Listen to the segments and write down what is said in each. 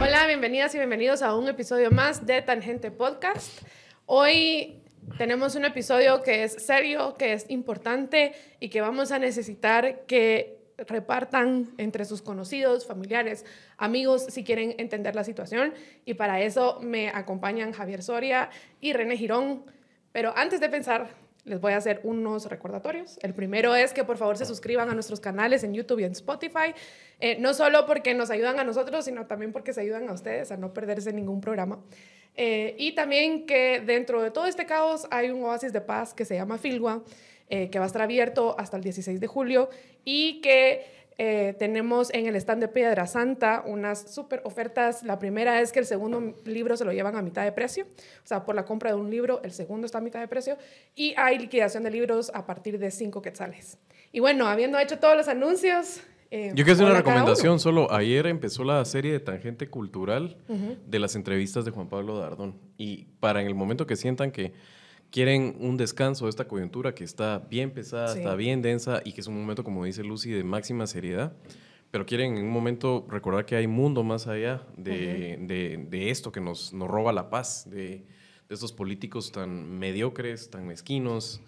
Hola, bienvenidas y bienvenidos a un episodio más de Tangente Podcast. Hoy tenemos un episodio que es serio, que es importante y que vamos a necesitar que repartan entre sus conocidos, familiares, amigos, si quieren entender la situación. Y para eso me acompañan Javier Soria y René Girón. Pero antes de pensar, les voy a hacer unos recordatorios. El primero es que por favor se suscriban a nuestros canales en YouTube y en Spotify, eh, no solo porque nos ayudan a nosotros, sino también porque se ayudan a ustedes a no perderse ningún programa. Eh, y también que dentro de todo este caos hay un oasis de paz que se llama Filgua, eh, que va a estar abierto hasta el 16 de julio y que eh, tenemos en el stand de Piedra Santa unas súper ofertas. La primera es que el segundo libro se lo llevan a mitad de precio, o sea, por la compra de un libro, el segundo está a mitad de precio y hay liquidación de libros a partir de 5 quetzales. Y bueno, habiendo hecho todos los anuncios, eh, Yo quiero hacer una recomendación solo. Ayer empezó la serie de Tangente Cultural de las entrevistas de Juan Pablo Dardón. Y para en el momento que sientan que quieren un descanso de esta coyuntura que está bien pesada, está bien densa y que es un momento, como dice Lucy, de máxima seriedad, pero quieren en un momento recordar que hay mundo más allá de, de, de esto que nos, nos, roba la paz, de, de, estos políticos tan mediocres, tan mezquinos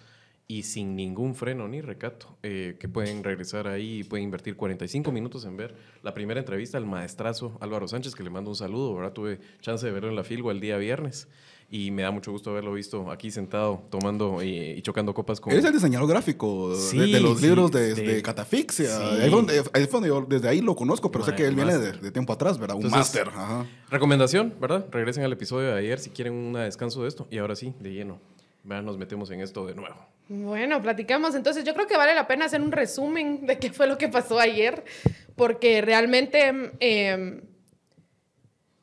y sin ningún freno ni recato, eh, que pueden regresar ahí y pueden invertir 45 minutos en ver la primera entrevista al maestrazo Álvaro Sánchez, que le mando un saludo, ¿verdad? Tuve chance de verlo en la Filgo el día viernes y me da mucho gusto haberlo visto aquí sentado tomando y, chocando copas con... Eres el diseñador gráfico de, los libros de, de, Catafixia. donde, desde ahí lo conozco, pero sé que él viene de, tiempo atrás, ¿verdad? Un máster. Recomendación, ¿verdad? Regresen al episodio de ayer si quieren un descanso de esto y ahora sí, de lleno. Vean, nos metemos en esto de nuevo. Bueno, platicamos. Entonces, yo creo que vale la pena hacer un resumen de qué fue lo que pasó ayer, porque realmente... Eh,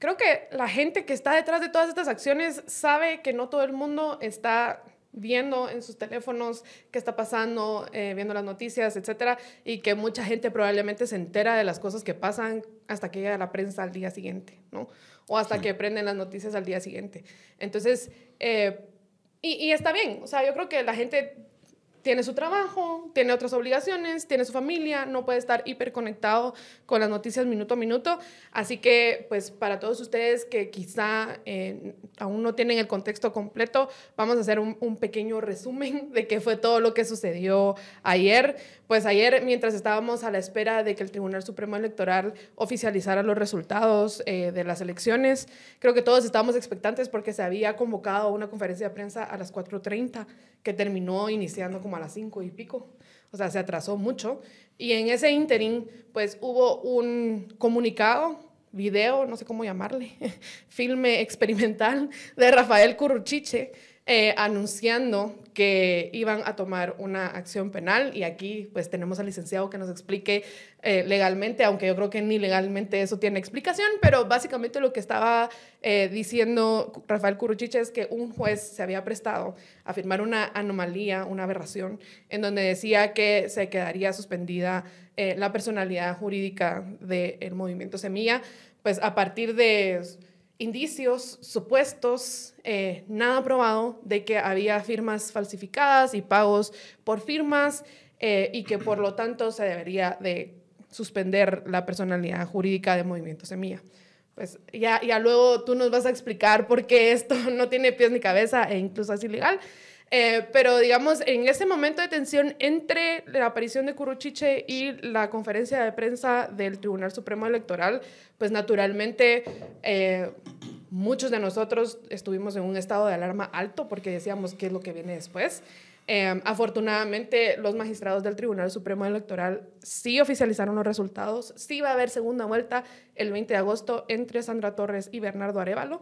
creo que la gente que está detrás de todas estas acciones sabe que no todo el mundo está viendo en sus teléfonos qué está pasando, eh, viendo las noticias, etcétera, y que mucha gente probablemente se entera de las cosas que pasan hasta que llega la prensa al día siguiente, ¿no? O hasta que prenden las noticias al día siguiente. Entonces, eh, y, y, está bien, o sea, yo creo que la gente tiene su trabajo, tiene otras obligaciones, tiene su familia, no puede estar hiperconectado con las noticias minuto a minuto. Así que, pues, para todos ustedes que quizá eh, aún no tienen el contexto completo, vamos a hacer un, pequeño resumen de qué fue todo lo que sucedió ayer. Pues ayer, mientras estábamos a la espera de que el Tribunal Supremo Electoral oficializara los resultados eh, de las elecciones, creo que todos estábamos expectantes porque se había convocado una conferencia de prensa a las 4.30 que terminó iniciando como a las 5 y pico. O sea, se atrasó mucho. Y en ese interín, pues hubo un comunicado, video, no sé cómo llamarle, filme experimental de Rafael Curruchiche, eh, anunciando que iban a tomar una acción penal. Y aquí pues tenemos al licenciado que nos explique eh, legalmente, aunque yo creo que ni legalmente eso tiene explicación, pero básicamente lo que estaba eh, diciendo Rafael Curuchiche es que un juez se había prestado a firmar una anomalía, una aberración, en donde decía que se quedaría suspendida la personalidad jurídica del movimiento Semilla, pues a partir de indicios, supuestos, eh, nada probado de que había firmas falsificadas y pagos por firmas eh, y que por lo tanto se debería de suspender la personalidad jurídica de Movimiento Semilla. Pues ya, ya luego tú nos vas a explicar por qué esto no tiene pies ni cabeza e incluso es ilegal. Eh, pero digamos, en ese momento de tensión entre la aparición de Curuchiche y la conferencia de prensa del Tribunal Supremo Electoral, pues naturalmente eh, muchos de nosotros estuvimos en un estado de alarma alto porque decíamos qué es lo que viene después. Eh, afortunadamente, los magistrados del Tribunal Supremo Electoral sí oficializaron los resultados. Sí va a haber segunda vuelta el 20 de agosto entre Sandra Torres y Bernardo Arevalo.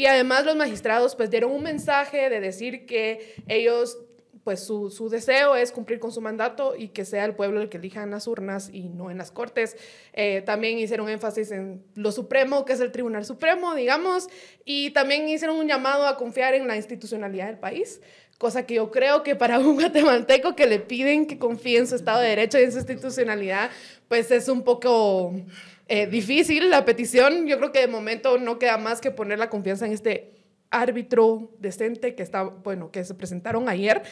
Y además los magistrados pues dieron un mensaje de decir que ellos pues su, su, deseo es cumplir con su mandato y que sea el pueblo el que elija en las urnas y no en las cortes. Eh, también hicieron énfasis en lo supremo, que es el Tribunal Supremo, digamos, y también hicieron un llamado a confiar en la institucionalidad del país, cosa que yo creo que para un guatemalteco que le piden que confíe en su Estado de Derecho y en su institucionalidad, pues es un poco eh, difícil la petición. Yo creo que de momento no queda más que poner la confianza en este árbitro decente que está, bueno, que se presentaron ayer.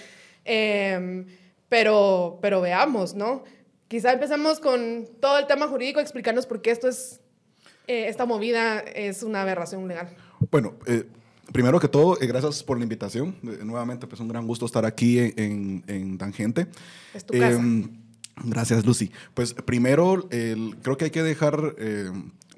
Em, Pero, pero veamos, ¿no? Quizá empezamos con todo el tema jurídico, explicarnos por qué esto es, eh, esta movida es una aberración legal. Bueno, eh, primero que todo, eh, gracias por la invitación. nuevamente, pues un gran gusto estar aquí en, en Tangente. Es tu casa. Gracias, Lucy. Pues primero, creo que hay que dejar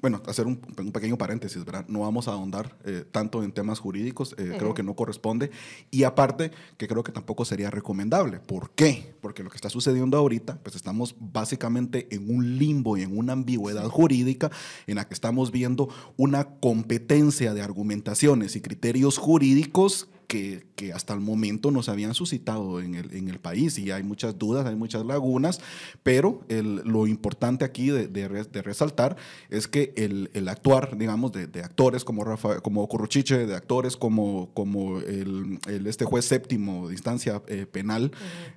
bueno, hacer un, pequeño paréntesis, ¿verdad? No vamos a ahondar eh, tanto en temas jurídicos, eh, creo que no corresponde. Y aparte, que creo que tampoco sería recomendable. ¿Por qué? Porque lo que está sucediendo ahorita, pues estamos básicamente en un limbo y en una ambigüedad jurídica en la que estamos viendo una competencia de argumentaciones y criterios jurídicos que, que, hasta el momento nos habían suscitado en el, en el, país y hay muchas dudas, hay muchas lagunas, pero el, lo importante aquí de, de, de, resaltar es que el, el actuar, digamos, de, actores como, Rafa, como Curruchiche, de actores como, como el, este juez séptimo de instancia eh, penal,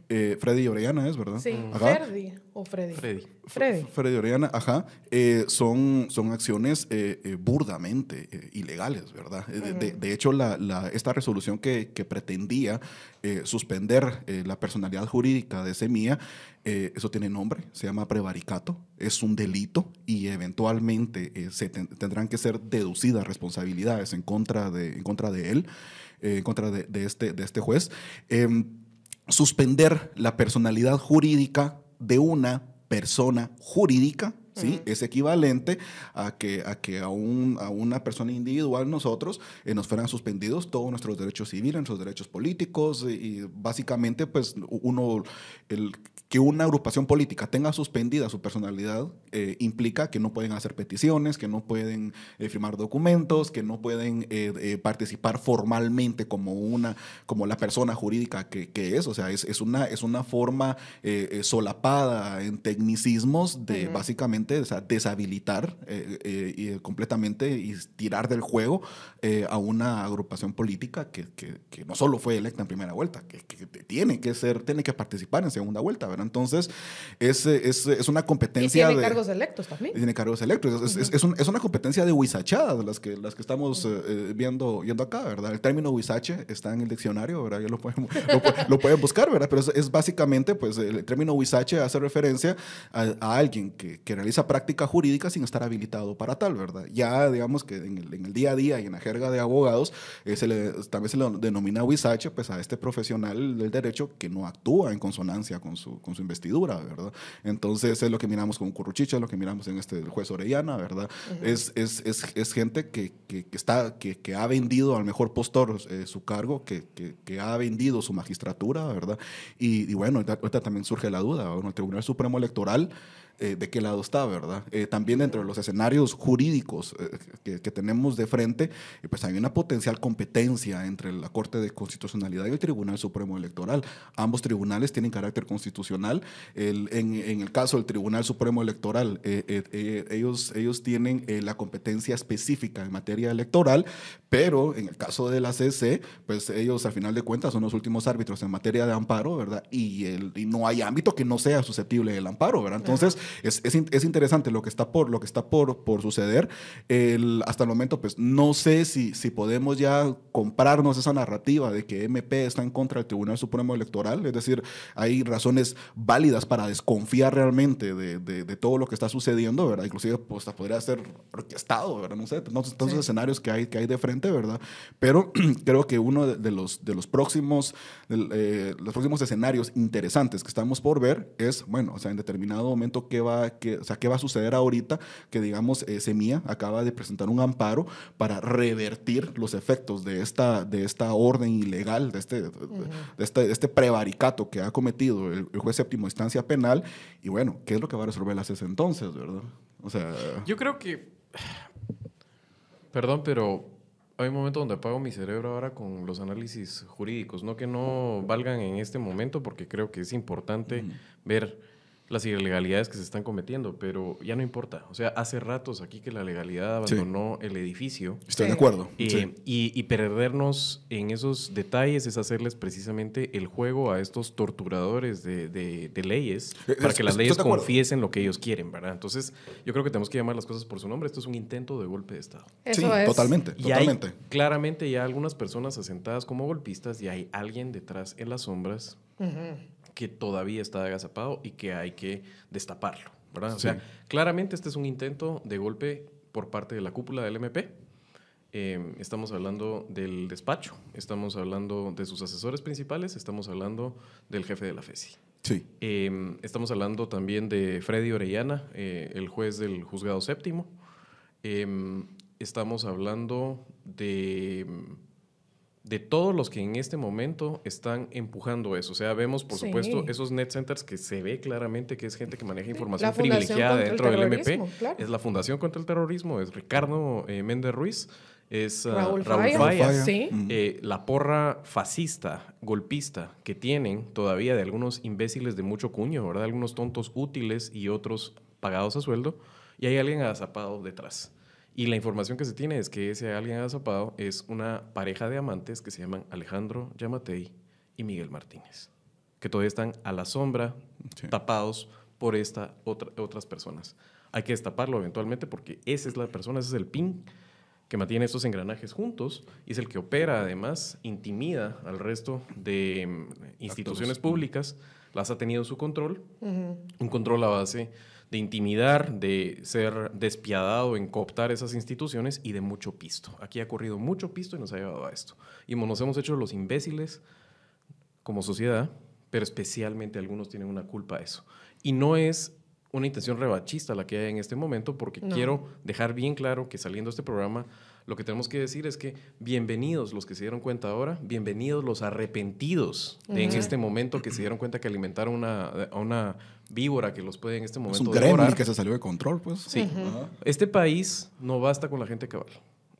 eh, Freddy Orellana es, ¿verdad? Sí, Freddy o Freddy. Freddy. Freddy. Freddy Orellana, ajá, eh, son, son acciones burdamente ilegales, ¿verdad? de, hecho, la, la, esta resolución que, pretendía eh, suspender eh, la personalidad jurídica de Semilla, eh, eso tiene nombre, se llama prevaricato, es un delito y eventualmente se tendrán que ser deducidas responsabilidades en contra de, en contra de él, en contra de, de, este, de este juez. Em, suspender la personalidad jurídica de una persona jurídica ¿sí? Es equivalente a que a, que a, un, a una persona individual nosotros eh, nos fueran suspendidos todos nuestros derechos civiles, nuestros derechos políticos y, básicamente pues uno, el, que una agrupación política tenga suspendida su personalidad eh, implica que no pueden hacer peticiones, que no pueden eh, firmar documentos, que no pueden participar formalmente como, una, como la persona jurídica que, que es, o sea, es, es, una, es una forma solapada en tecnicismos de básicamente deshabilitar eh, eh, y completamente y tirar del juego eh, a una agrupación política que, que, no solo fue electa en primera vuelta, que, que, tiene que ser, tiene que participar en segunda vuelta, ¿verdad? Entonces, es, es, es una competencia... Y tiene cargos electos también. Tiene cargos electos. Es, es, es una competencia de huizachadas las que, las que estamos viendo, viendo acá, ¿verdad? El término huizache está en el diccionario, ¿verdad? Ya lo pueden, lo, pueden buscar, ¿verdad? Pero es, básicamente, pues, el término huizache hace referencia a, a alguien que, que realiza práctica jurídica sin estar habilitado para tal, ¿verdad? Ya digamos que en el, día a día y en la jerga de abogados eh, se le, también se le denomina WISH pues a este profesional del derecho que no actúa en consonancia con su, con su investidura, ¿verdad? Entonces es lo que miramos con Curruchicha, lo que miramos en este juez Orellana, ¿verdad? es, es, es, es, gente que, que, está, que, que, ha vendido al mejor postor eh, su cargo, que, que, ha vendido su magistratura, ¿verdad? Y, y bueno, ahorita, también surge la duda, ¿no? el Tribunal Supremo Electoral eh, de qué lado está, ¿verdad? Eh, también dentro de los escenarios jurídicos eh, que, tenemos de frente, pues hay una potencial competencia entre la Corte de Constitucionalidad y el Tribunal Supremo Electoral. Ambos tribunales tienen carácter constitucional. El, en, en, el caso del Tribunal Supremo Electoral, ellos, ellos tienen la competencia específica en materia electoral, pero en el caso de la CC, pues ellos al final de cuentas son los últimos árbitros en materia de amparo, ¿verdad? Y, el, y no hay ámbito que no sea susceptible del amparo, ¿verdad? Entonces, es, es, es, interesante lo que está por, lo que está por, por suceder. El, hasta el momento, pues no sé si, si podemos ya comprarnos esa narrativa de que MP está en contra del Tribunal Supremo Electoral. Es decir, hay razones válidas para desconfiar realmente de, de, todo lo que está sucediendo, ¿verdad? Inclusive, pues podría ser orquestado, ¿verdad? No sé, todos los escenarios que hay, que hay de frente, ¿verdad? Pero creo que uno de, los, de los próximos, eh, los próximos escenarios interesantes que estamos por ver es, bueno, o sea, en determinado momento qué va, qué, o sea, qué va a suceder ahorita que, digamos, eh, Semilla acaba de presentar un amparo para revertir los efectos de esta, de esta orden ilegal, de este, de este, este, prevaricato que ha cometido el, juez séptimo instancia penal. Y bueno, ¿qué es lo que va a resolver la CES entonces, verdad? O sea... Yo creo que... Perdón, pero hay un momento donde apago mi cerebro ahora con los análisis jurídicos, no que no valgan en este momento, porque creo que es importante ver las ilegalidades que se están cometiendo, pero ya no importa. O sea, hace ratos aquí que la legalidad abandonó el edificio. Estoy de acuerdo. y, y, perdernos en esos detalles es hacerles precisamente el juego a estos torturadores de, de, leyes para que las leyes confiesen lo que ellos quieren, ¿verdad? Entonces, yo creo que tenemos que llamar las cosas por su nombre. Esto es un intento de golpe de Estado. sí, totalmente, totalmente. claramente ya algunas personas asentadas como golpistas y hay alguien detrás en las sombras que todavía está agazapado y que hay que destaparlo, ¿verdad? O sea, claramente este es un intento de golpe por parte de la cúpula del MP. Em, estamos hablando del despacho, estamos hablando de sus asesores principales, estamos hablando del jefe de la FESI. Sí. Em, estamos hablando también de Freddy Orellana, eh, el juez del juzgado séptimo. Em, estamos hablando de de todos los que en este momento están empujando eso. O sea, vemos, por supuesto, esos net centers que se ve claramente que es gente que maneja información privilegiada dentro del MP. Es la Fundación contra el Terrorismo, es Ricardo eh, Méndez Ruiz, es ah, Raúl, Faya. Eh, la porra fascista, golpista que tienen todavía de algunos imbéciles de mucho cuño, ¿verdad? Algunos tontos útiles y otros pagados a sueldo. Y hay alguien agazapado detrás. Y la información que se tiene es que ese alguien agazapado es una pareja de amantes que se llaman Alejandro Yamatei y Miguel Martínez, que todavía están a la sombra, tapados por esta, otras personas. Hay que destaparlo eventualmente porque esa es la persona, ese es el pin que mantiene estos engranajes juntos y es el que opera, además, intimida al resto de mm, instituciones públicas, las ha tenido en su control, un control a base de intimidar, de ser despiadado en cooptar esas instituciones y de mucho pisto. Aquí ha corrido mucho pisto y nos ha llevado a esto. Y nos hemos hecho los imbéciles como sociedad, pero especialmente algunos tienen una culpa a eso. Y no es una intención rebachista la que hay en este momento, porque quiero dejar bien claro que saliendo de este programa lo que tenemos que decir es que bienvenidos los que se dieron cuenta ahora, bienvenidos los arrepentidos en este momento que se dieron cuenta que alimentaron una, a una víbora que los puede en este momento Es un gremlin que se salió de control, pues. Sí. Este país no basta con la gente cabal.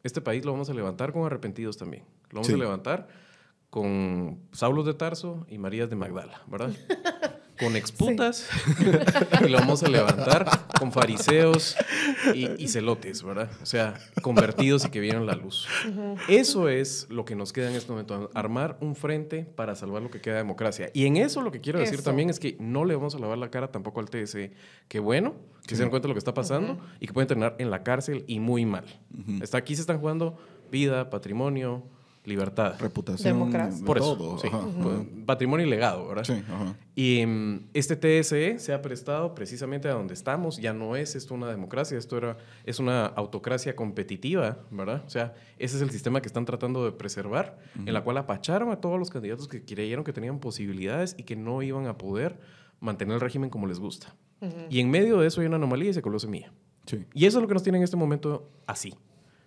Este país lo vamos a levantar con arrepentidos también. Lo vamos a levantar con Saulos de Tarso y Marías de Magdala, ¿verdad? con exputas y lo vamos a levantar con fariseos y, celotes, ¿verdad? O sea, convertidos y que vieron la luz. Eso es lo que nos queda en este momento, armar un frente para salvar lo que queda de democracia. Y en eso lo que quiero decir también es que no le vamos a lavar la cara tampoco al TSE. Que bueno, que se den cuenta de lo que está pasando y que pueden terminar en la cárcel y muy mal. Está, aquí se están jugando vida, patrimonio, libertad. Reputación. Democracia. Por eso. Patrimonio y legado, ¿verdad? Sí, Y mm, este TSE se ha prestado precisamente a donde estamos. Ya no es esto una democracia, esto era, es una autocracia competitiva, ¿verdad? O sea, ese es el sistema que están tratando de preservar, en la cual apacharon a todos los candidatos que creyeron que tenían posibilidades y que no iban a poder mantener el régimen como les gusta. Y en medio de eso hay una anomalía y se coló semilla. Sí. Y eso es lo que nos tiene en este momento así.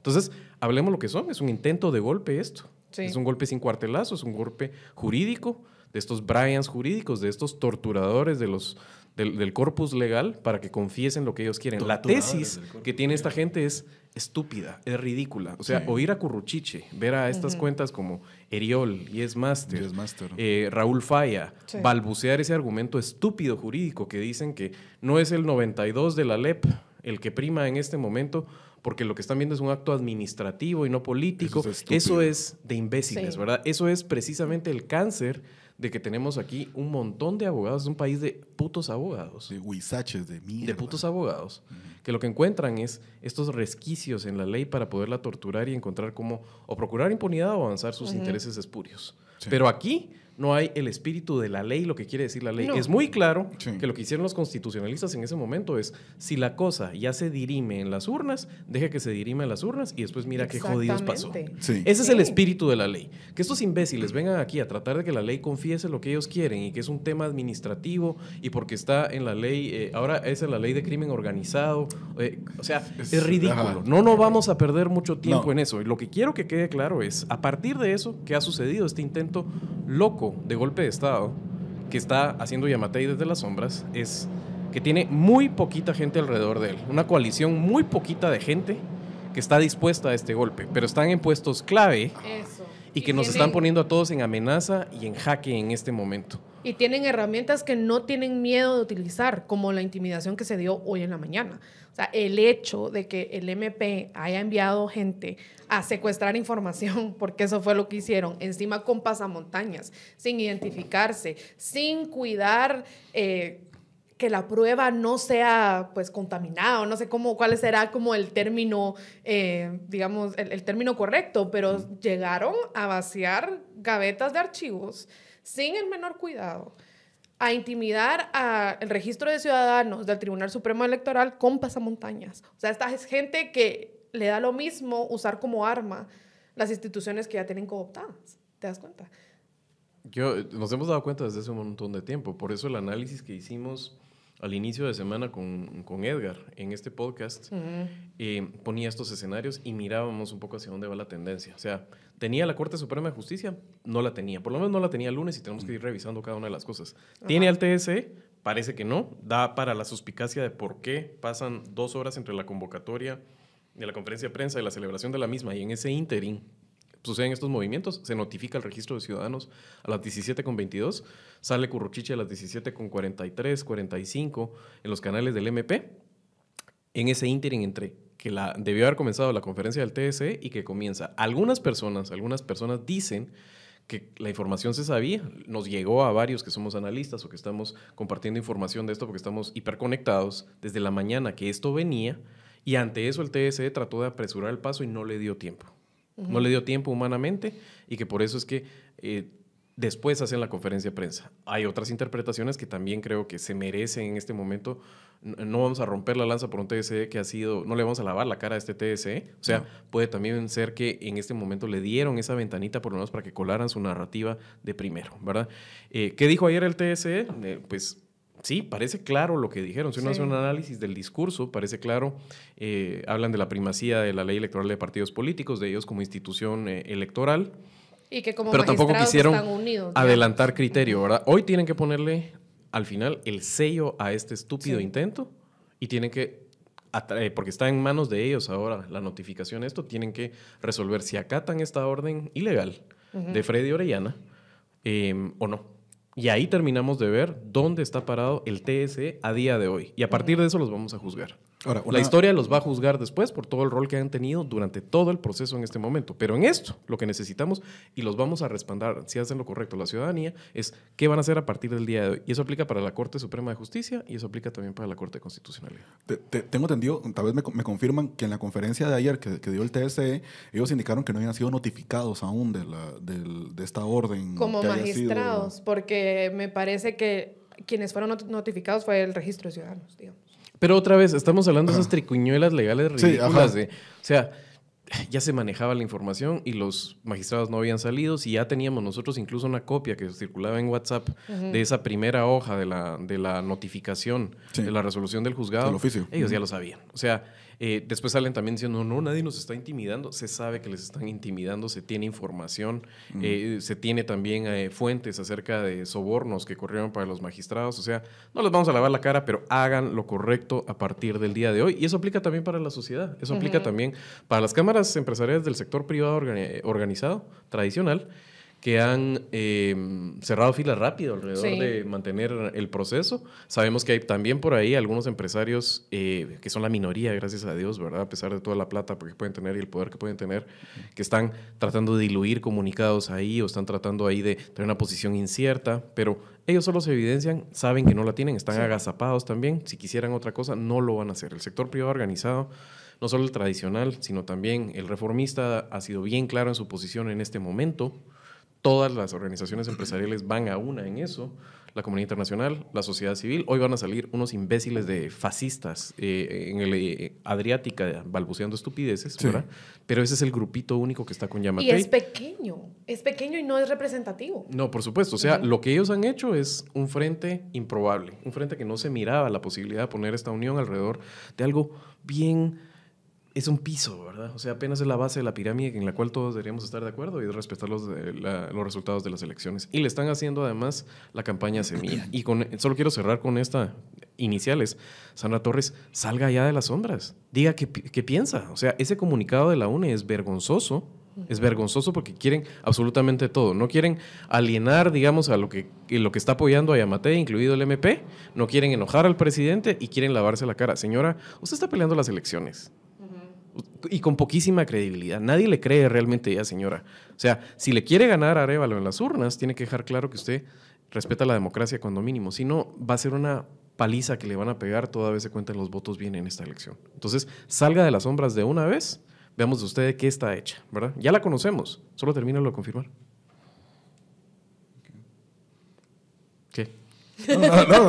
Entonces, hablemos lo que son. Es un intento de golpe esto. Es un golpe sin cuartelazo, es un golpe jurídico de estos Bryans jurídicos, de estos torturadores de los, del, corpus legal para que confiesen lo que ellos quieren. La tesis que tiene esta gente es estúpida, es ridícula. O sea, oír a Curruchiche, ver a estas cuentas como Eriol, Yes Master, Master. Eh, Raúl Falla, balbucear ese argumento estúpido jurídico que dicen que no es el 92 de la LEP el que prima en este momento, porque lo que están viendo es un acto administrativo y no político. Eso es, de imbéciles, ¿verdad? Eso es precisamente el cáncer de que tenemos aquí un montón de abogados, es un país de putos abogados. De huizaches, de mierda. De putos abogados, que lo que encuentran es estos resquicios en la ley para poderla torturar y encontrar cómo o procurar impunidad o avanzar sus intereses espurios. Pero aquí no hay el espíritu de la ley, lo que quiere decir la ley. Es muy claro que lo que hicieron los constitucionalistas en ese momento es, si la cosa ya se dirime en las urnas, deje que se dirime en las urnas y después mira qué jodidos pasó. Ese es el espíritu de la ley. Que estos imbéciles vengan aquí a tratar de que la ley confiese lo que ellos quieren y que es un tema administrativo y porque está en la ley, eh, ahora es en la ley de crimen organizado. Eh, o sea, es, ridículo. No nos vamos a perder mucho tiempo en eso. Y lo que quiero que quede claro es, a partir de eso que ha sucedido, este intento loco de golpe de Estado que está haciendo Yamatei desde las sombras es que tiene muy poquita gente alrededor de él, una coalición muy poquita de gente que está dispuesta a este golpe, pero están en puestos clave y que nos están poniendo a todos en amenaza y en jaque en este momento. Y tienen herramientas que no tienen miedo de utilizar, como la intimidación que se dio hoy en la mañana. O sea, el hecho de que el MP haya enviado gente a secuestrar información, porque eso fue lo que hicieron, encima con pasamontañas, sin identificarse, sin cuidar eh, que la prueba no sea pues contaminada, no sé cómo, cuál será como el término, eh, digamos, el, término correcto, pero llegaron a vaciar gavetas de archivos sin el menor cuidado. a intimidar al registro de ciudadanos del Tribunal Supremo Electoral con pasamontañas. O sea, esta es gente que le da lo mismo usar como arma las instituciones que ya tienen cooptadas. ¿Te das cuenta? Yo, nos hemos dado cuenta desde hace un montón de tiempo. Por eso el análisis que hicimos al inicio de semana con, con Edgar en este podcast eh, ponía estos escenarios y mirábamos un poco hacia dónde va la tendencia. O sea, ¿tenía la Corte Suprema de Justicia? No la tenía. Por lo menos no la tenía el lunes y tenemos que ir revisando cada una de las cosas. ¿Tiene al TSE? Parece que no. Da para la suspicacia de por qué pasan dos horas entre la convocatoria de la conferencia de prensa y la celebración de la misma y en ese interín suceden estos movimientos, se notifica el registro de ciudadanos a las 17.22, sale Curruchiche a las 17.43, 45 en los canales del MP. En ese ínterin entre que la, debió haber comenzado la conferencia del TSE y que comienza. Algunas personas, algunas personas dicen que la información se sabía, nos llegó a varios que somos analistas o que estamos compartiendo información de esto porque estamos hiperconectados desde la mañana que esto venía y ante eso el TSE trató de apresurar el paso y no le dio tiempo no le dio tiempo humanamente y que por eso es que eh, después hacen la conferencia de prensa. Hay otras interpretaciones que también creo que se merecen en este momento. No vamos a romper la lanza por un TSE que ha sido, no le vamos a lavar la cara a este TSE. O sea, puede también ser que en este momento le dieron esa ventanita por lo menos para que colaran su narrativa de primero, ¿verdad? Eh, ¿Qué dijo ayer el TSE? Eh, pues sí, parece claro lo que dijeron. Si uno hace un análisis del discurso, parece claro. Eh, hablan de la primacía de la ley electoral de partidos políticos, de ellos como institución eh, electoral. Y que como pero tampoco quisieron adelantar criterio, ¿verdad? Hoy tienen que ponerle al final el sello a este estúpido intento y tienen que porque está en manos de ellos ahora la notificación esto, tienen que resolver si acatan esta orden ilegal de Freddy Orellana em, o no. Y ahí terminamos de ver dónde está parado el TSE a día de hoy. Y a partir de eso los vamos a juzgar. La historia los va a juzgar después por todo el rol que han tenido durante todo el proceso en este momento. Pero en esto, lo que necesitamos, y los vamos a respaldar si hacen lo correcto la ciudadanía, es qué van a hacer a partir del día de hoy. Y eso aplica para la Corte Suprema de Justicia y eso aplica también para la Corte Constitucional. tengo entendido, tal vez me, confirman que en la conferencia de ayer que, dio el TSE, ellos indicaron que no habían sido notificados aún de, la, de, esta orden. Como magistrados, porque me parece que quienes fueron notificados fue el registro de ciudadanos, digamos. Pero otra vez, estamos hablando de esas tricuñuelas legales ridículas de, o sea, ya se manejaba la información y los magistrados no habían salido. y ya teníamos nosotros incluso una copia que circulaba en WhatsApp de esa primera hoja de la, de la notificación de la resolución del juzgado. oficio. Ellos ya lo sabían. O sea, eh, después salen también diciendo, no, nadie nos está intimidando. Se sabe que les están intimidando, se tiene información, eh, se tiene también eh, fuentes acerca de sobornos que corrieron para los magistrados. O sea, no les vamos a lavar la cara, pero hagan lo correcto a partir del día de hoy. Y eso aplica también para la sociedad. Eso aplica también para las cámaras empresariales del sector privado organizado, tradicional que han em, cerrado filas rápido alrededor de mantener el proceso. Sabemos que hay también por ahí algunos empresarios eh, que son la minoría, gracias a Dios, ¿verdad? A pesar de toda la plata que pueden tener y el poder que pueden tener, que están tratando de diluir comunicados ahí o están tratando ahí de tener una posición incierta, pero ellos solo se evidencian, saben que no la tienen, están agazapados también. Si quisieran otra cosa, no lo van a hacer. El sector privado organizado no solo el tradicional, sino también el reformista ha sido bien claro en su posición en este momento todas las organizaciones empresariales van a una en eso, la comunidad internacional, la sociedad civil. Hoy van a salir unos imbéciles de fascistas eh, en el eh, Adriática balbuceando estupideces, ¿verdad? Pero ese es el grupito único que está con Yamatei. Y es pequeño, es pequeño y no es representativo. No, por supuesto. O sea, lo que ellos han hecho es un frente improbable, un frente que no se miraba la posibilidad de poner esta unión alrededor de algo bien es un piso, ¿verdad? O sea, apenas es la base de la pirámide en la cual todos deberíamos estar de acuerdo y respetar los, los resultados de las elecciones. Y le están haciendo además la campaña semilla. Y con, solo quiero cerrar con esta iniciales. Sandra Torres, salga ya de las sombras. Diga qué, qué piensa. O sea, ese comunicado de la UNE es vergonzoso. Es vergonzoso porque quieren absolutamente todo. No quieren alienar, digamos, a lo que, lo que está apoyando a Yamate, incluido el MP. No quieren enojar al presidente y quieren lavarse la cara. Señora, usted está peleando las elecciones y con poquísima credibilidad. Nadie le cree realmente a ella, señora. O sea, si le quiere ganar a Arevalo en las urnas, tiene que dejar claro que usted respeta la democracia cuando mínimo. Si no, va a ser una paliza que le van a pegar toda vez se cuenten los votos bien en esta elección. Entonces, salga de las sombras de una vez, veamos de usted de qué está hecha, ¿verdad? Ya la conocemos, solo termínalo de confirmar. ¿Qué? No, no,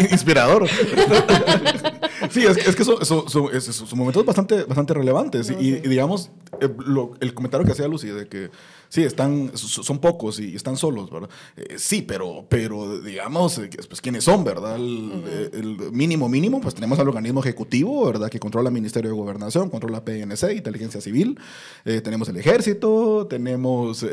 inspirador. sí, es, que son, momentos bastante, bastante relevantes. y, digamos, eh, el comentario que hacía Lucy de que sí, están, son pocos y están solos, ¿verdad? Eh, sí, pero, pero digamos, eh, pues quiénes son, ¿verdad? El, mínimo mínimo, pues tenemos al organismo ejecutivo, ¿verdad? Que controla el Ministerio de Gobernación, controla PNC, Inteligencia Civil, tenemos el Ejército, tenemos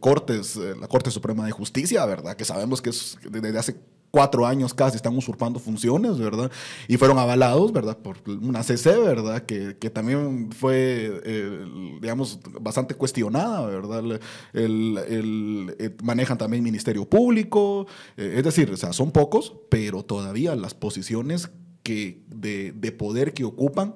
Cortes, la Corte Suprema de Justicia, ¿verdad? Que sabemos que es desde hace cuatro años casi están usurpando funciones, ¿verdad? Y fueron avalados, ¿verdad? Por una CC, ¿verdad? Que, que también fue, eh, digamos, bastante cuestionada, ¿verdad? El, el, eh, manejan también Ministerio Público, eh, es decir, o sea, son pocos, pero todavía las posiciones que, de, de poder que ocupan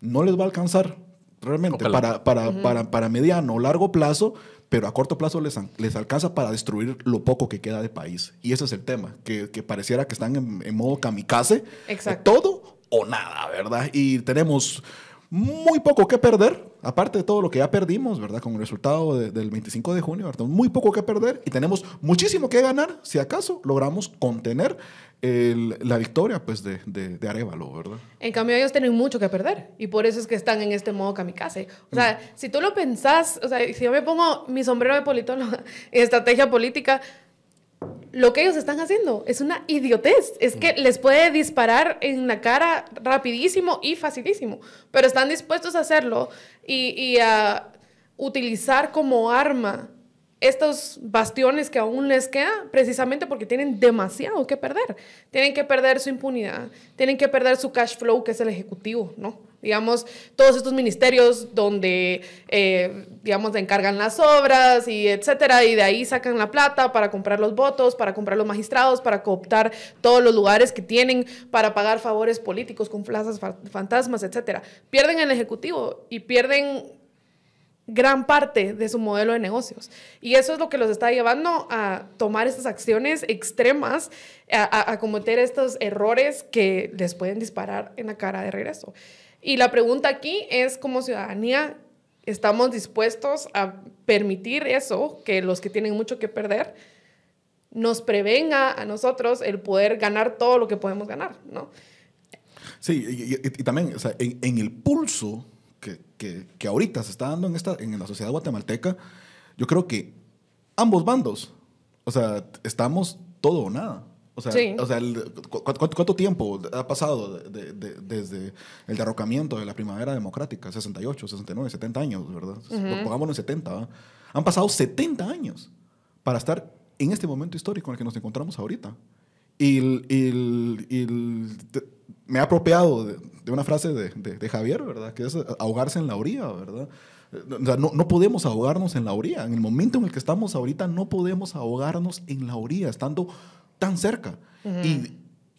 no les va a alcanzar realmente para, para, para, para mediano o largo plazo pero a corto plazo les, les alcanza para destruir lo poco que queda de país. Y ese es el tema, que, que pareciera que están en, modo kamikaze, Exacto. todo o nada, ¿verdad? Y tenemos muy poco que perder, aparte de todo lo que ya perdimos, ¿verdad? Con el resultado del 25 de junio, ¿verdad? Muy poco que perder y tenemos muchísimo que ganar si acaso logramos contener la victoria pues, de, de, Arevalo, ¿verdad? En cambio, ellos tienen mucho que perder y por eso es que están en este modo kamikaze. O sea, mm. si tú lo pensás, o sea, si yo me pongo mi sombrero de politóloga en estrategia política, lo que ellos están haciendo es una idiotez. Es que mm. les puede disparar en la cara rapidísimo y facilísimo, pero están dispuestos a hacerlo y, y a utilizar como arma estos bastiones que aún les queda precisamente porque tienen demasiado que perder. Tienen que perder su impunidad, tienen que perder su cash flow, que es el ejecutivo, ¿no? Digamos, todos estos ministerios donde, eh, digamos, encargan las obras y etcétera, y de ahí sacan la plata para comprar los votos, para comprar los magistrados, para cooptar todos los lugares que tienen, para pagar favores políticos con plazas fantasmas, etcétera. Pierden el ejecutivo y pierden gran parte de su modelo de negocios. Y eso es lo que los está llevando a tomar estas acciones extremas, a, cometer estos errores que les pueden disparar en la cara de regreso. Y la pregunta aquí es, como ciudadanía, ¿estamos dispuestos a permitir eso, que los que tienen mucho que perder, nos prevenga a nosotros el poder ganar todo lo que podemos ganar, ¿no? Sí, y, también, o sea, en, el pulso que, que, ahorita se está dando en, esta, en la sociedad guatemalteca, yo creo que ambos bandos, o sea, estamos todo o nada. O sea, o sea ¿cuánto, tiempo ha pasado desde el derrocamiento de la primavera democrática? 68, 69, 70 años, ¿verdad? Pongámoslo en 70. Han pasado 70 años para estar en este momento histórico en el que nos encontramos ahorita. Y, y, me ha apropiado de, una frase de, de, Javier, ¿verdad? Que es ahogarse en la orilla, ¿verdad? no, no, podemos ahogarnos en la orilla. En el momento en el que estamos ahorita, no podemos ahogarnos en la orilla, estando tan cerca. Y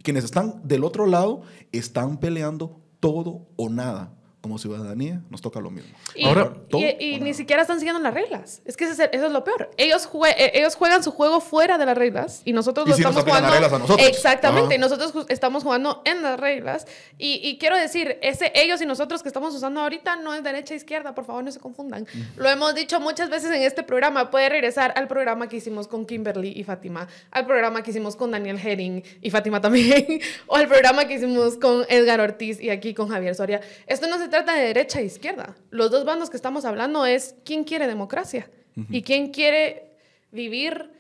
quienes están del otro lado están peleando todo o nada como ciudadanía nos toca lo mismo. Y, Ahora, y, ni siquiera están siguiendo las reglas. Es que eso es, lo peor. Ellos, eh, ellos juegan su juego fuera de las reglas y nosotros lo estamos jugando. Las reglas a nosotros. Exactamente. Y nosotros estamos jugando en las reglas. Y, quiero decir, ese ellos y nosotros que estamos usando ahorita no es derecha e izquierda. Por favor, no se confundan. Lo hemos dicho muchas veces en este programa. Puede regresar al programa que hicimos con Kimberly y Fátima, al programa que hicimos con Daniel Herring y Fátima también, o al programa que hicimos con Edgar Ortiz y aquí con Javier Soria. Esto no se trata trata de derecha e izquierda. Los dos bandos que estamos hablando es quién quiere democracia y quién quiere vivir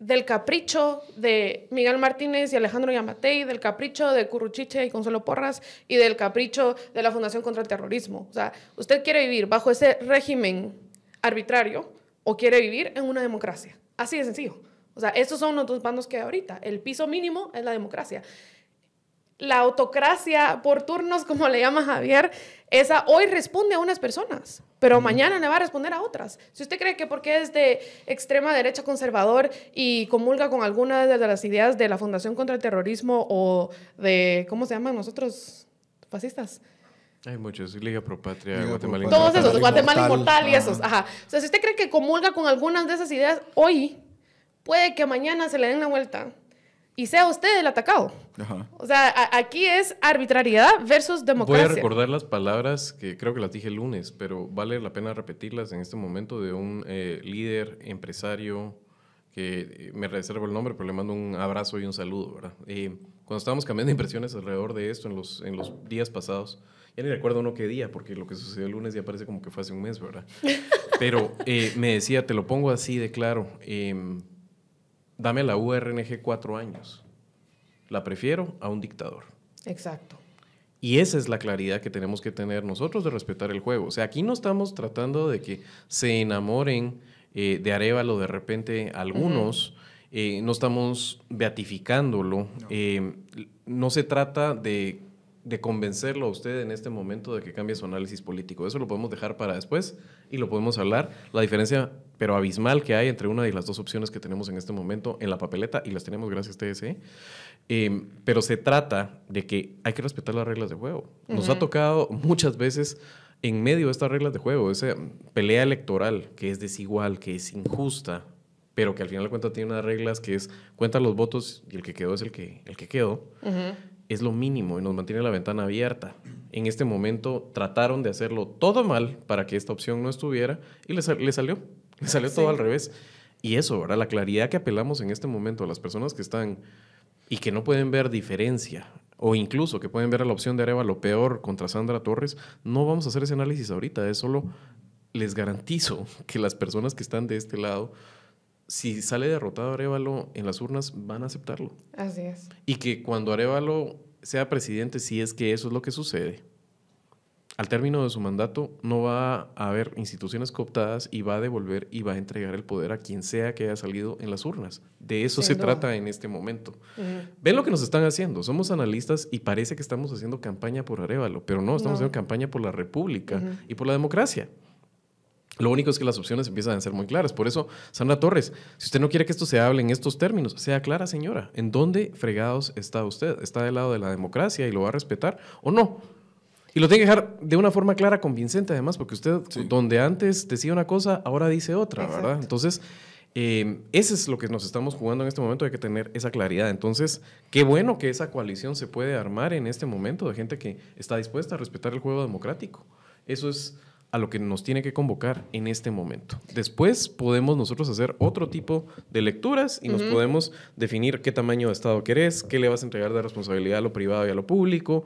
del capricho de Miguel Martínez y Alejandro Yamatei, del capricho de Curruchiche y Consuelo Porras y del capricho de la Fundación contra el Terrorismo. O sea, ¿usted quiere vivir bajo ese régimen arbitrario o quiere vivir en una democracia? Así de sencillo. O sea, estos son los dos bandos que hay ahorita. El piso mínimo es la democracia la autocracia por turnos, como le llama Javier, esa hoy responde a unas personas, pero mañana le va a responder a otras. Si usted cree que porque es de extrema derecha conservador y comulga con algunas de las ideas de la Fundación contra el Terrorismo o de, ¿cómo se llaman nosotros? Fascistas. Hay muchos, Liga Pro Patria, Guatemala Todos esos, Guatemala Inmortal y esos, ajá. O sea, si usted cree que comulga con algunas de esas ideas hoy, puede que mañana se le den la vuelta y sea usted el atacado. O sea, aquí es arbitrariedad versus democracia. Voy a recordar las palabras que creo que las dije el lunes, pero vale la pena repetirlas en este momento de un eh, líder empresario que me reservo el nombre, pero le mando un abrazo y un saludo, ¿verdad? Eh, cuando estábamos cambiando impresiones alrededor de esto en los, en los días pasados, ya ni recuerdo uno qué día, porque lo que sucedió el lunes ya parece como que fue hace un mes, ¿verdad? Pero eh, me decía, te lo pongo así de claro, em, dame la URNG cuatro años. La prefiero a un dictador. Exacto. Y esa es la claridad que tenemos que tener nosotros de respetar el juego. O sea, aquí no estamos tratando de que se enamoren eh, de Arevalo de repente algunos. Eh, no estamos beatificándolo. Eh, no se trata de, de, convencerlo a usted en este momento de que cambie su análisis político. Eso lo podemos dejar para después y lo podemos hablar. La diferencia, pero abismal, que hay entre una y las dos opciones que tenemos en este momento en la papeleta, y las tenemos gracias a TSE, eh, pero se trata de que hay que respetar las reglas de juego. Nos ha tocado muchas veces en medio de estas reglas de juego, esa pelea electoral que es desigual, que es injusta, pero que al final de cuentas tiene unas reglas que es cuenta los votos y el que quedó es el que, el que quedó, es lo mínimo y nos mantiene la ventana abierta. En este momento trataron de hacerlo todo mal para que esta opción no estuviera y le, le salió, le salió todo al revés. Y eso, ¿verdad? La claridad que apelamos en este momento a las personas que están y que no pueden ver diferencia o incluso que pueden ver a la opción de Areva lo peor contra Sandra Torres, no vamos a hacer ese análisis ahorita, es solo les garantizo que las personas que están de este lado si sale derrotado Arevalo en las urnas, van a aceptarlo. Así es. Y que cuando Arevalo sea presidente, si es que eso es lo que sucede, al término de su mandato no va a haber instituciones cooptadas y va a devolver y va a entregar el poder a quien sea que haya salido en las urnas. De eso se trata en este momento. Ven lo que nos están haciendo. Somos analistas y parece que estamos haciendo campaña por Arevalo, pero no, estamos haciendo campaña por la República y por la democracia. Lo único es que las opciones empiezan a ser muy claras. Por eso, Sandra Torres, si usted no quiere que esto se hable en estos términos, sea clara, señora. ¿En dónde fregados está usted? ¿Está del lado de la democracia y lo va a respetar o no? Y lo tiene que dejar de una forma clara, convincente, además, porque usted, donde antes decía una cosa, ahora dice otra, ¿verdad? Entonces, eh, ese es lo que nos estamos jugando en este momento, hay que tener esa claridad. Entonces, qué bueno que esa coalición se puede armar en este momento de gente que está dispuesta a respetar el juego democrático. Eso es a lo que nos tiene que convocar en este momento. Después podemos nosotros hacer otro tipo de lecturas y nos podemos definir qué tamaño de Estado querés, qué le vas a entregar de responsabilidad a lo privado y a lo público.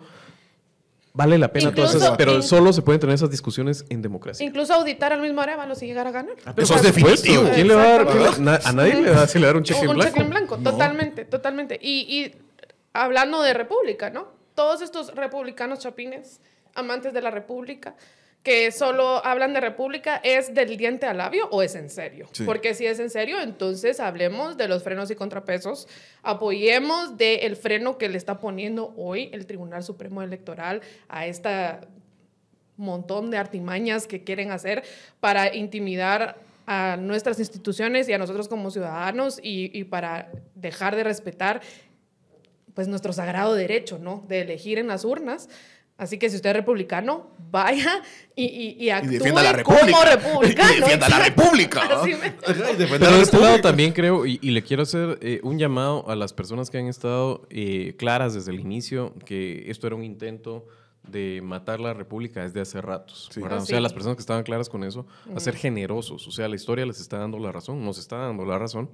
Vale la pena todo eso, pero solo se pueden tener esas discusiones en democracia. Incluso auditar al mismo Arevalo si llegara a ganar. Ah, eso es definitivo. ¿Quién le va a dar? a nadie le va a dar un cheque en blanco. Un cheque en blanco, totalmente, totalmente. Y, y hablando de república, ¿no? Todos estos republicanos chapines, amantes de la república, que solo hablan de república, ¿es del diente al labio o es en serio? Porque si es en serio, entonces hablemos de los frenos y contrapesos, apoyemos del freno que le está poniendo hoy el Tribunal Supremo Electoral a esta montón de artimañas que quieren hacer para intimidar a nuestras instituciones y a nosotros como ciudadanos y, y para dejar de respetar pues nuestro sagrado derecho, ¿no? De elegir en las urnas. Así que si usted es republicano, vaya y, y, y actúe defienda la república. como republicano. Y defienda la república. Pero de este lado también creo, y, le quiero hacer eh, un llamado a las personas que han estado eh, claras desde el inicio, que esto era un intento de matar la república desde hace ratos. O sea, las personas que estaban claras con eso, a ser generosos. O sea, la historia les está dando la razón, nos está dando la razón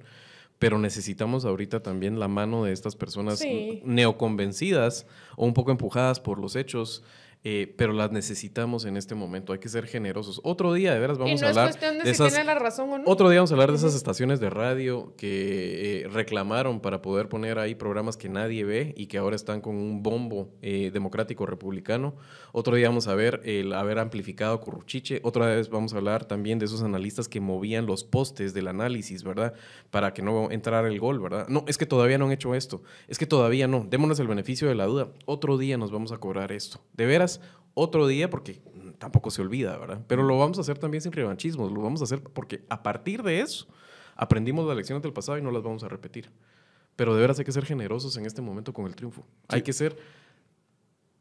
pero necesitamos ahorita también la mano de estas personas neoconvencidas o un poco empujadas por los hechos eh, pero las necesitamos en este momento. Hay que ser generosos. Otro día, de veras, vamos a hablar de, esas, la razón o no. Otro día vamos a hablar de esas estaciones de radio que eh, reclamaron para poder poner ahí programas que nadie ve y que ahora están con un bombo eh, democrático republicano. Otro día vamos a ver el haber amplificado Curruchiche. Otra vez vamos a hablar también de esos analistas que movían los postes del análisis, ¿verdad? Para que no entrara el gol, ¿verdad? No, es que todavía no han hecho esto. Es que todavía no. Démonos el beneficio de la duda. Otro día nos vamos a cobrar esto. De veras otro día porque tampoco se olvida, ¿verdad? Pero lo vamos a hacer también sin revanchismo, lo vamos a hacer porque a partir de eso aprendimos las lecciones del pasado y no las vamos a repetir. Pero de veras hay que ser generosos en este momento con el triunfo. Hay que ser